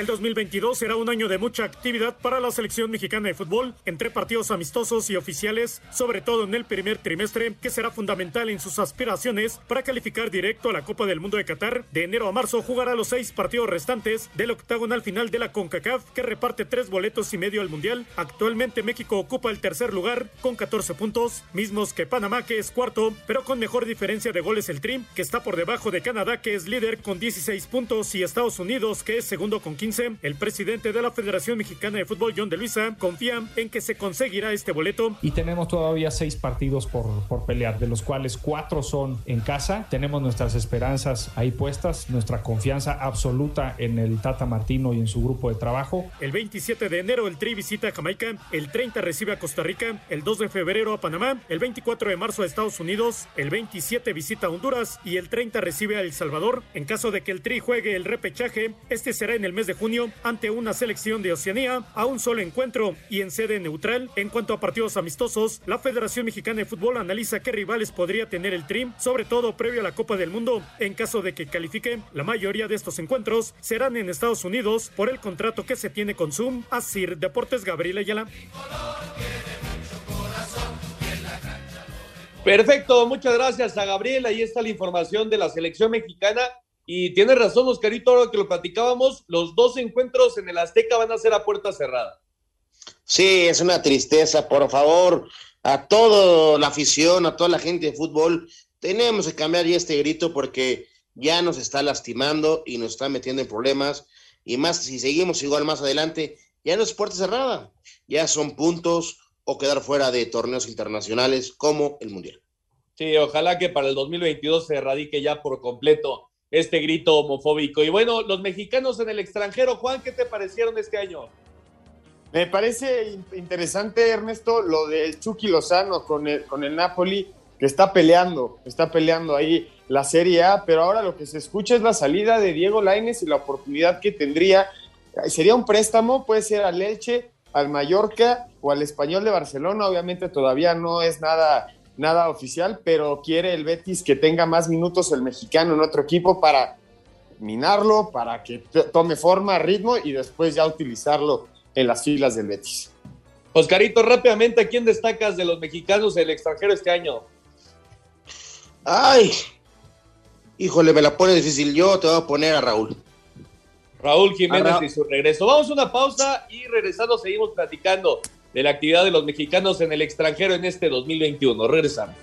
El 2022 será un año de mucha actividad para la selección mexicana de fútbol, entre partidos amistosos y oficiales, sobre todo en el primer trimestre, que será fundamental en sus aspiraciones para calificar directo a la Copa del Mundo de Qatar. De enero a marzo jugará los seis partidos restantes del octagonal final de la CONCACAF, que reparte tres boletos y medio al Mundial. Actualmente México ocupa el tercer lugar con 14 puntos, mismos que Panamá, que es cuarto, pero con mejor diferencia de goles el Trim, que está por debajo de Canadá, que es líder con 16 puntos, y Estados Unidos, que es segundo con 15. El presidente de la Federación Mexicana de Fútbol, John de Luisa, confía en que se conseguirá este boleto. Y tenemos todavía seis partidos por, por pelear, de los cuales cuatro son en casa. Tenemos nuestras esperanzas ahí puestas, nuestra confianza absoluta en el Tata Martino y en su grupo de trabajo. El 27 de enero el Tri visita a Jamaica, el 30 recibe a Costa Rica, el 2 de febrero a Panamá, el 24 de marzo a Estados Unidos, el 27 visita a Honduras y el 30 recibe a El Salvador. En caso de que el Tri juegue el repechaje, este será en el mes de junio ante una selección de Oceanía a un solo encuentro y en sede neutral. En cuanto a partidos amistosos, la Federación Mexicana de Fútbol analiza qué rivales podría tener el Trim, sobre todo previo a la Copa del Mundo. En caso de que califique, la mayoría de estos encuentros serán en Estados Unidos por el contrato que se tiene con Zoom. Así, Deportes Gabriel Ayala. Perfecto, muchas gracias a Gabriel. Ahí está la información de la selección mexicana. Y tiene razón, Oscarito, ahora que lo platicábamos, los dos encuentros en el Azteca van a ser a puerta cerrada. Sí, es una tristeza, por favor, a toda la afición, a toda la gente de fútbol, tenemos que cambiar ya este grito porque ya nos está lastimando y nos está metiendo en problemas. Y más, si seguimos igual más adelante, ya no es puerta cerrada, ya son puntos o quedar fuera de torneos internacionales como el Mundial. Sí, ojalá que para el 2022 se erradique ya por completo este grito homofóbico. Y bueno, los mexicanos en el extranjero, Juan, ¿qué te parecieron este año? Me parece interesante, Ernesto, lo del Chucky Lozano con el, con el Napoli, que está peleando, está peleando ahí la Serie A, pero ahora lo que se escucha es la salida de Diego Laines y la oportunidad que tendría. Sería un préstamo, puede ser al Elche, al Mallorca o al Español de Barcelona. Obviamente todavía no es nada, nada oficial, pero quiere el Betis que tenga más minutos el mexicano en otro equipo para minarlo, para que tome forma, ritmo y después ya utilizarlo en las filas del Betis. Oscarito, rápidamente, ¿a quién destacas de los mexicanos del extranjero este año? Ay, híjole, me la pone difícil. Yo te voy a poner a Raúl. Raúl Jiménez y su regreso. Vamos a una pausa y regresando seguimos platicando de la actividad de los mexicanos en el extranjero en este 2021. Regresamos.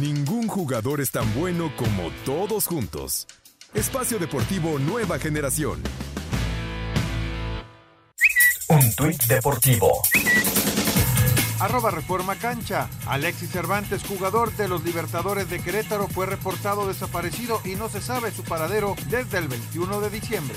Ningún jugador es tan bueno como todos juntos. Espacio Deportivo Nueva Generación. Un tuit deportivo. Arroba Reforma Cancha. Alexis Cervantes, jugador de los Libertadores de Querétaro, fue reportado desaparecido y no se sabe su paradero desde el 21 de diciembre.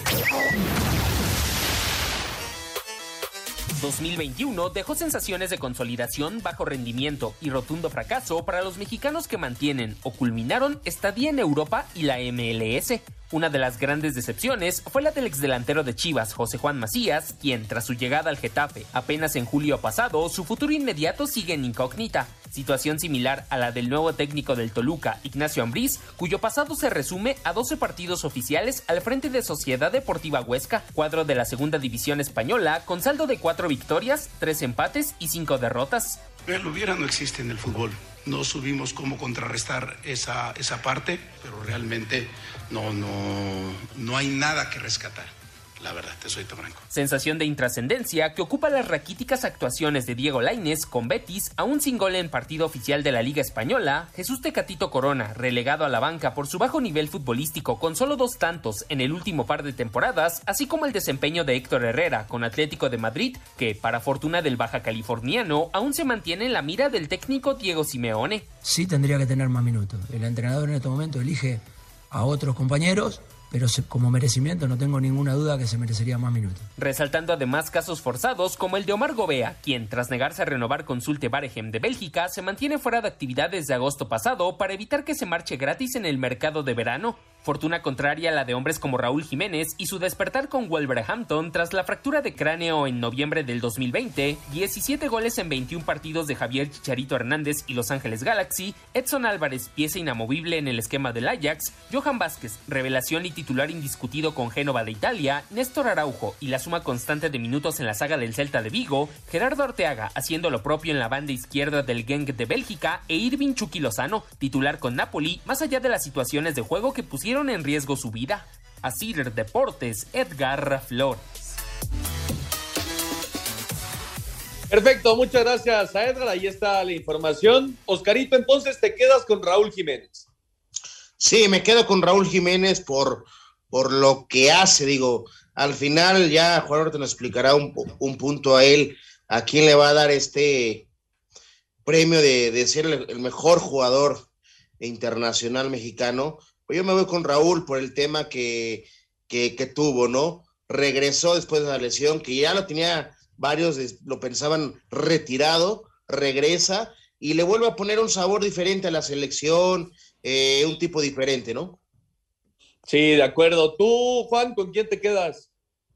2021 dejó sensaciones de consolidación, bajo rendimiento y rotundo fracaso para los mexicanos que mantienen o culminaron estadía en Europa y la MLS. Una de las grandes decepciones fue la del exdelantero de Chivas, José Juan Macías, quien tras su llegada al Getafe apenas en julio pasado, su futuro inmediato sigue en incógnita. Situación similar a la del nuevo técnico del Toluca, Ignacio Ambriz, cuyo pasado se resume a 12 partidos oficiales al frente de Sociedad Deportiva Huesca, cuadro de la segunda división española, con saldo de 4 victorias, 3 empates y 5 derrotas. El hubiera no existe en el fútbol. No subimos cómo contrarrestar esa, esa parte, pero realmente no, no, no hay nada que rescatar. La verdad, te soy franco. Sensación de intrascendencia que ocupa las raquíticas actuaciones de Diego Lainez con Betis, aún sin gol en partido oficial de la Liga Española, Jesús Tecatito Corona, relegado a la banca por su bajo nivel futbolístico con solo dos tantos en el último par de temporadas, así como el desempeño de Héctor Herrera con Atlético de Madrid, que, para fortuna del baja californiano, aún se mantiene en la mira del técnico Diego Simeone. Sí tendría que tener más minutos. El entrenador en este momento elige a otros compañeros pero como merecimiento no tengo ninguna duda que se merecería más minutos. Resaltando además casos forzados como el de Omar Gobea, quien tras negarse a renovar con Sulte Baregem de Bélgica, se mantiene fuera de actividades de agosto pasado para evitar que se marche gratis en el mercado de verano. Fortuna contraria a la de hombres como Raúl Jiménez y su despertar con Wolverhampton tras la fractura de cráneo en noviembre del 2020, 17 goles en 21 partidos de Javier Chicharito Hernández y Los Ángeles Galaxy, Edson Álvarez, pieza inamovible en el esquema del Ajax, Johan Vázquez, revelación y titular indiscutido con Génova de Italia, Néstor Araujo y la suma constante de minutos en la saga del Celta de Vigo, Gerardo Arteaga haciendo lo propio en la banda izquierda del Genk de Bélgica e Irving Chucky Lozano, titular con Napoli, más allá de las situaciones de juego que pusieron en riesgo su vida. Así Deportes, Edgar Flores. Perfecto, muchas gracias a Edgar. Ahí está la información. Oscarito, entonces te quedas con Raúl Jiménez. Sí, me quedo con Raúl Jiménez por, por lo que hace. Digo, al final ya Juan te nos explicará un, un, punto a él, a quién le va a dar este premio de, de ser el, el mejor jugador internacional mexicano pues yo me voy con Raúl por el tema que, que, tuvo, ¿no? Regresó después de la lesión, que ya lo tenía varios, lo pensaban retirado, regresa y le vuelve a poner un sabor diferente a la selección, eh, un tipo diferente, ¿no? Sí, de acuerdo. Tú, Juan, ¿con quién te quedas?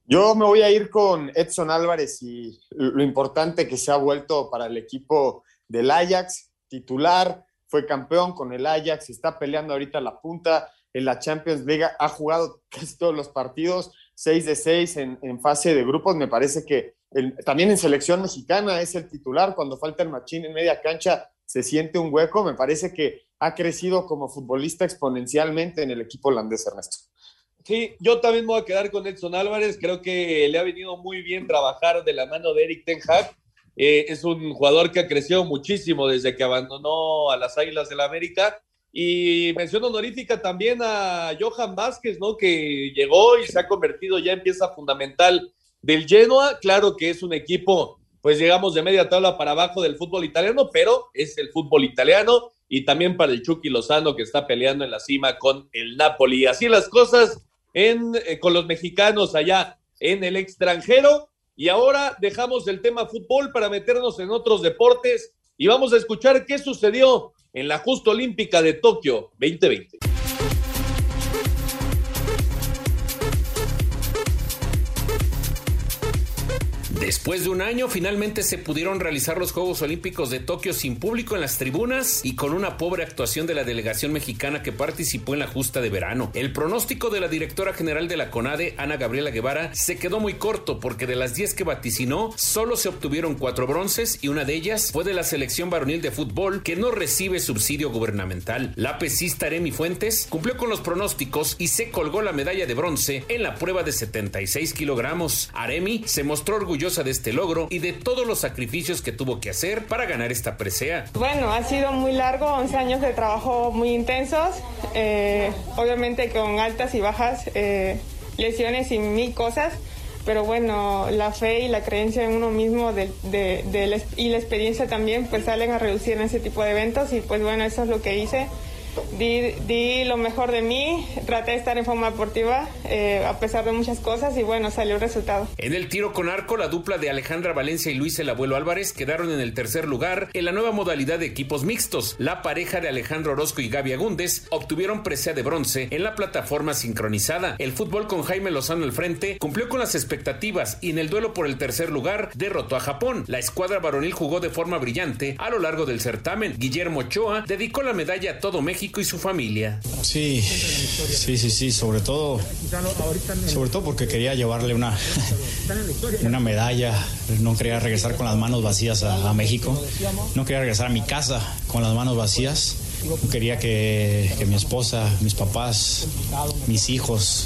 Yo me voy a ir con Edson Álvarez y lo importante que se ha vuelto para el equipo del Ajax, titular, fue campeón con el Ajax, está peleando ahorita la punta en la Champions League, ha jugado casi todos los partidos, 6 de 6 en, fase de grupos, me parece que también en selección mexicana es el titular, cuando falta el machín en media cancha se siente un hueco, me parece que ha crecido como futbolista exponencialmente en el equipo holandés, Ernesto. Sí, yo también me voy a quedar con Edson Álvarez, creo que le ha venido muy bien trabajar de la mano de Eric Ten Hag, eh, es un jugador que ha crecido muchísimo desde que abandonó a las Águilas del la América. Y mención honorífica también a Johan Vázquez, ¿no? Que llegó y se ha convertido ya en pieza fundamental del Genoa. Claro que es un equipo, pues llegamos de media tabla para abajo del fútbol italiano, pero es el fútbol italiano y también para el Chucky Lozano que está peleando en la cima con el Napoli. Así las cosas en, eh, con los mexicanos allá en el extranjero. Y ahora dejamos el tema fútbol para meternos en otros deportes y vamos a escuchar qué sucedió en la justa olímpica de Tokio 2020. Después de un año, finalmente se pudieron realizar los Juegos Olímpicos de Tokio sin público en las tribunas y con una pobre actuación de la delegación mexicana que participó en la justa de verano. El pronóstico de la directora general de la CONADE, Ana Gabriela Guevara, se quedó muy corto porque de las 10 que vaticinó, solo se obtuvieron cuatro bronces y una de ellas fue de la selección varonil de fútbol que no recibe subsidio gubernamental. La pesista Aremi Fuentes cumplió con los pronósticos y se colgó la medalla de bronce en la prueba de 76 kilogramos. Aremi se mostró de este logro y de todos los sacrificios que tuvo que hacer para ganar esta presea. Bueno, ha sido muy largo, 11 años de trabajo muy intensos, eh, obviamente con altas y bajas, eh, lesiones y mil cosas, pero bueno, la fe y la creencia en uno mismo y la experiencia también pues salen a reducir en ese tipo de eventos y pues bueno, eso es lo que hice di, lo mejor de mí, traté de estar en forma deportiva eh, a pesar de muchas cosas y bueno, salió el resultado. En el tiro con arco, la dupla de Alejandra Valencia y Luis el Abuelo Álvarez quedaron en el tercer lugar en la nueva modalidad de equipos mixtos. La pareja de Alejandro Orozco y Gaby Agúndez obtuvieron presea de bronce en la plataforma sincronizada. El fútbol con Jaime Lozano al frente cumplió con las expectativas y en el duelo por el tercer lugar derrotó a Japón. La escuadra varonil jugó de forma brillante a lo largo del certamen. Guillermo Ochoa dedicó la medalla a todo México y su familia. Sí, sí, sí, sí, sobre todo, sobre todo porque quería llevarle una, una medalla, no quería regresar con las manos vacías a, a México, no quería regresar a mi casa con las manos vacías. Quería que, que mi esposa, mis papás, mis hijos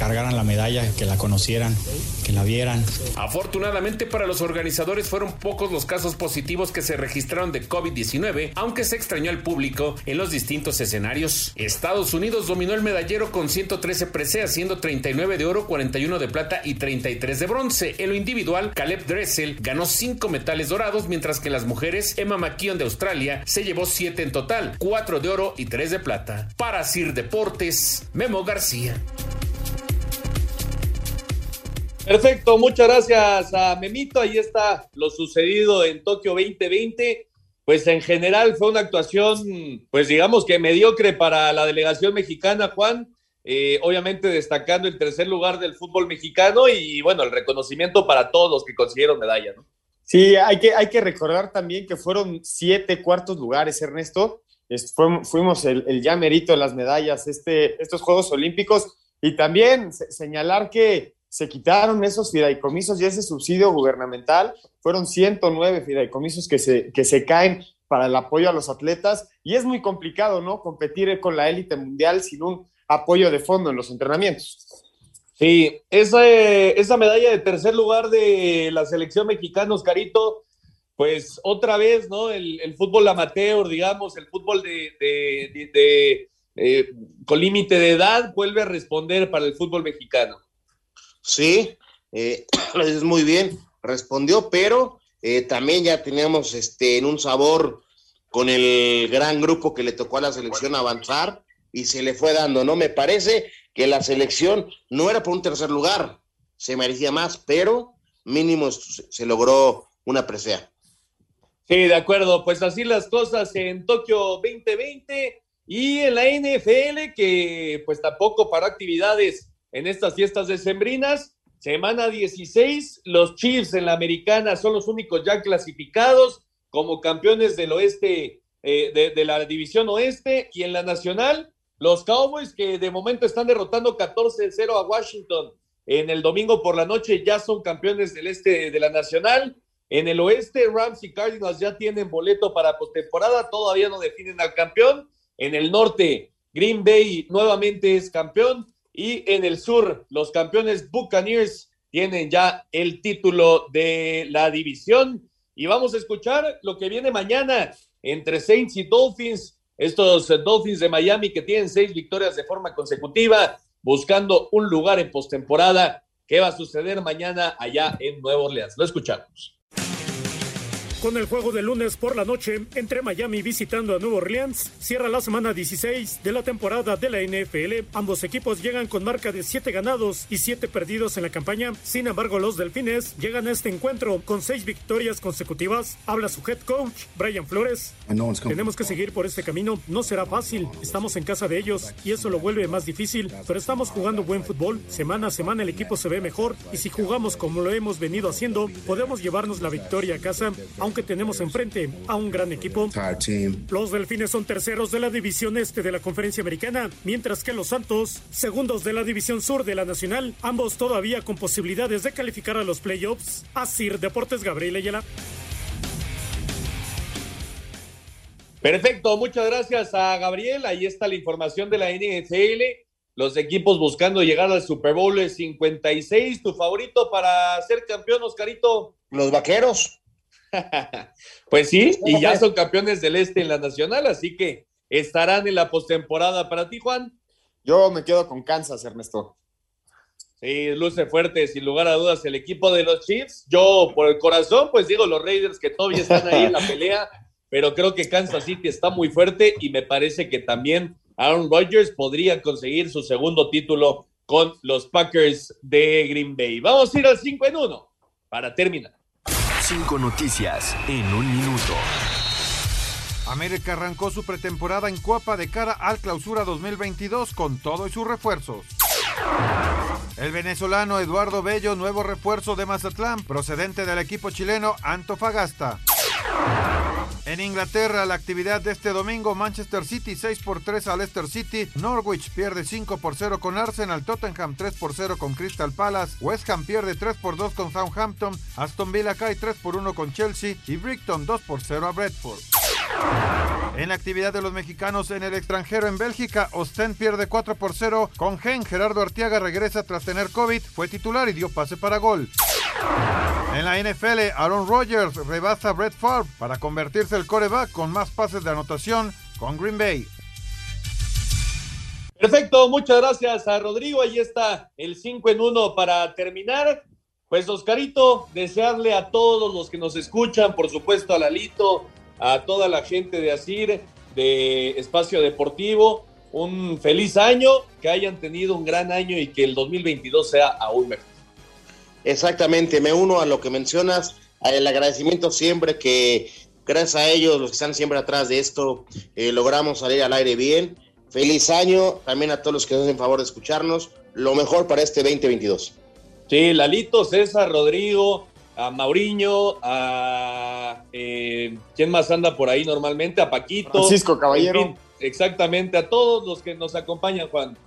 cargaran la medalla, que la conocieran, que la vieran. Afortunadamente para los organizadores fueron pocos los casos positivos que se registraron de COVID-19, aunque se extrañó al público en los distintos escenarios. Estados Unidos dominó el medallero con 113 preseas, siendo 39 de oro, 41 de plata y 33 de bronce. En lo individual, Caleb Dressel ganó 5 metales dorados, mientras que las mujeres, Emma McKeon de Australia se llevó 7 en total, 4 de oro y 3 de plata. Para Sir Deportes, Memo García. Perfecto, muchas gracias a Memito. Ahí está lo sucedido en Tokio 2020. Pues en general fue una actuación, pues digamos que mediocre para la delegación mexicana, Juan. Eh, obviamente destacando el tercer lugar del fútbol mexicano y bueno, el reconocimiento para todos los que consiguieron medalla, ¿no? Sí, hay que, hay que recordar también que fueron siete cuartos lugares, Ernesto. fuimos el, el ya merito de las medallas, este, estos Juegos Olímpicos. Y también señalar que se quitaron esos fideicomisos y ese subsidio gubernamental. Fueron 109 fideicomisos que se, que se caen para el apoyo a los atletas y es muy complicado, ¿no? Competir con la élite mundial sin un apoyo de fondo en los entrenamientos. Sí, esa, esa medalla de tercer lugar de la selección mexicana, Oscarito, pues otra vez, ¿no? El, fútbol amateur, digamos, el fútbol de, de, eh, con límite de edad vuelve a responder para el fútbol mexicano. Sí, eh, es muy bien, respondió, pero eh, también ya teníamos este, en un sabor con el gran grupo que le tocó a la selección avanzar y se le fue dando, ¿no? Me parece que la selección no era por un tercer lugar, se merecía más, pero mínimo se logró una presea. Sí, de acuerdo, pues así las cosas en Tokio 2020 y en la NFL que pues tampoco para actividades en estas fiestas decembrinas. Semana 16, los Chiefs en la americana son los únicos ya clasificados como campeones del oeste, eh, de, la división oeste, y en la nacional, los Cowboys que de momento están derrotando 14-0 a Washington en el domingo por la noche ya son campeones del este de la Nacional. En el oeste, Rams y Cardinals ya tienen boleto para postemporada, todavía no definen al campeón. En el norte, Green Bay nuevamente es campeón. Y en el sur, los campeones Buccaneers tienen ya el título de la división. Y vamos a escuchar lo que viene mañana entre Saints y Dolphins. Estos Dolphins de Miami que tienen seis victorias de forma consecutiva, buscando un lugar en postemporada. ¿Qué va a suceder mañana allá en Nueva Orleans? Lo escuchamos. Con el juego de lunes por la noche entre Miami visitando a Nueva Orleans, cierra la semana 16 de la temporada de la NFL. Ambos equipos llegan con marca de 7 ganados y 7 perdidos en la campaña. Sin embargo, los Delfines llegan a este encuentro con 6 victorias consecutivas. Habla su head coach, Brian Flores. Tenemos que seguir por este camino. No será fácil. Estamos en casa de ellos y eso lo vuelve más difícil. Pero estamos jugando buen fútbol. Semana a semana el equipo se ve mejor y si jugamos como lo hemos venido haciendo, podemos llevarnos la victoria a casa aunque tenemos enfrente a un gran equipo. Los Delfines son terceros de la división este de la conferencia americana, mientras que los Santos, segundos de la división sur de la nacional, ambos todavía con posibilidades de calificar a los playoffs. Asir Deportes Gabriel Ayala. Perfecto, muchas gracias a Gabriel. Ahí está la información de la NFL. Los equipos buscando llegar al Super Bowl 56. ¿Tu favorito para ser campeón, Oscarito? Los vaqueros. pues sí, y ya son campeones del Este en la Nacional, así que estarán en la postemporada para ti, Juan. Yo me quedo con Kansas, Ernesto. Sí, luce fuerte, sin lugar a dudas, el equipo de los Chiefs. Yo, por el corazón, pues digo los Raiders que todavía están ahí en la pelea, pero creo que Kansas City está muy fuerte y me parece que también Aaron Rodgers podría conseguir su segundo título con los Packers de Green Bay. Vamos a ir al 5 en 1 para terminar. Cinco noticias en un minuto. América arrancó su pretemporada en Copa de cara al Clausura 2022 con todo y sus refuerzos. El venezolano Eduardo Bello, nuevo refuerzo de Mazatlán, procedente del equipo chileno Antofagasta. En Inglaterra, la actividad de este domingo, Manchester City 6 por 3 a Leicester City, Norwich pierde 5 por 0 con Arsenal, Tottenham 3 por 0 con Crystal Palace, West Ham pierde 3 por 2 con Southampton, Aston Villa cae 3 por 1 con Chelsea y Brighton 2 por 0 a Bradford. En la actividad de los mexicanos en el extranjero en Bélgica, Ostend pierde 4 por 0 con Gen. Gerardo Artiaga regresa tras tener COVID, fue titular y dio pase para gol. En la NFL, Aaron Rodgers rebasa a Brett Favre para convertirse el coreback con más pases de anotación con Green Bay. Perfecto, muchas gracias a Rodrigo. Ahí está el 5 en 1 para terminar. Pues Oscarito, desearle a todos los que nos escuchan, por supuesto a Lalito, a toda la gente de Asir, de Espacio Deportivo, un feliz año, que hayan tenido un gran año y que el 2022 sea aún mejor. Exactamente, me uno a lo que mencionas, el agradecimiento siempre que gracias a ellos, los que están siempre atrás de esto, eh, logramos salir al aire bien. Feliz año también a todos los que nos hacen favor de escucharnos. Lo mejor para este 2022. Sí, Lalito, César, Rodrigo, a Mauriño, a eh, quién más anda por ahí normalmente, a Paquito. Francisco Caballero. En fin, exactamente, a todos los que nos acompañan, Juan.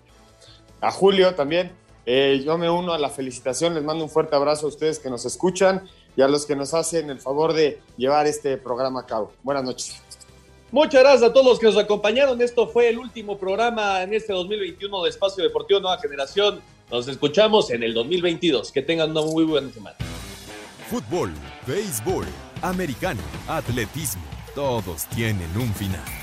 A Julio también. Eh, yo me uno a la felicitación, les mando un fuerte abrazo a ustedes que nos escuchan y a los que nos hacen el favor de llevar este programa a cabo. Buenas noches. Muchas gracias a todos los que nos acompañaron. Esto fue el último programa en este 2021 de Espacio Deportivo Nueva Generación. Nos escuchamos en el 2022. Que tengan una muy buena semana. Fútbol, béisbol, americano, atletismo, todos tienen un final.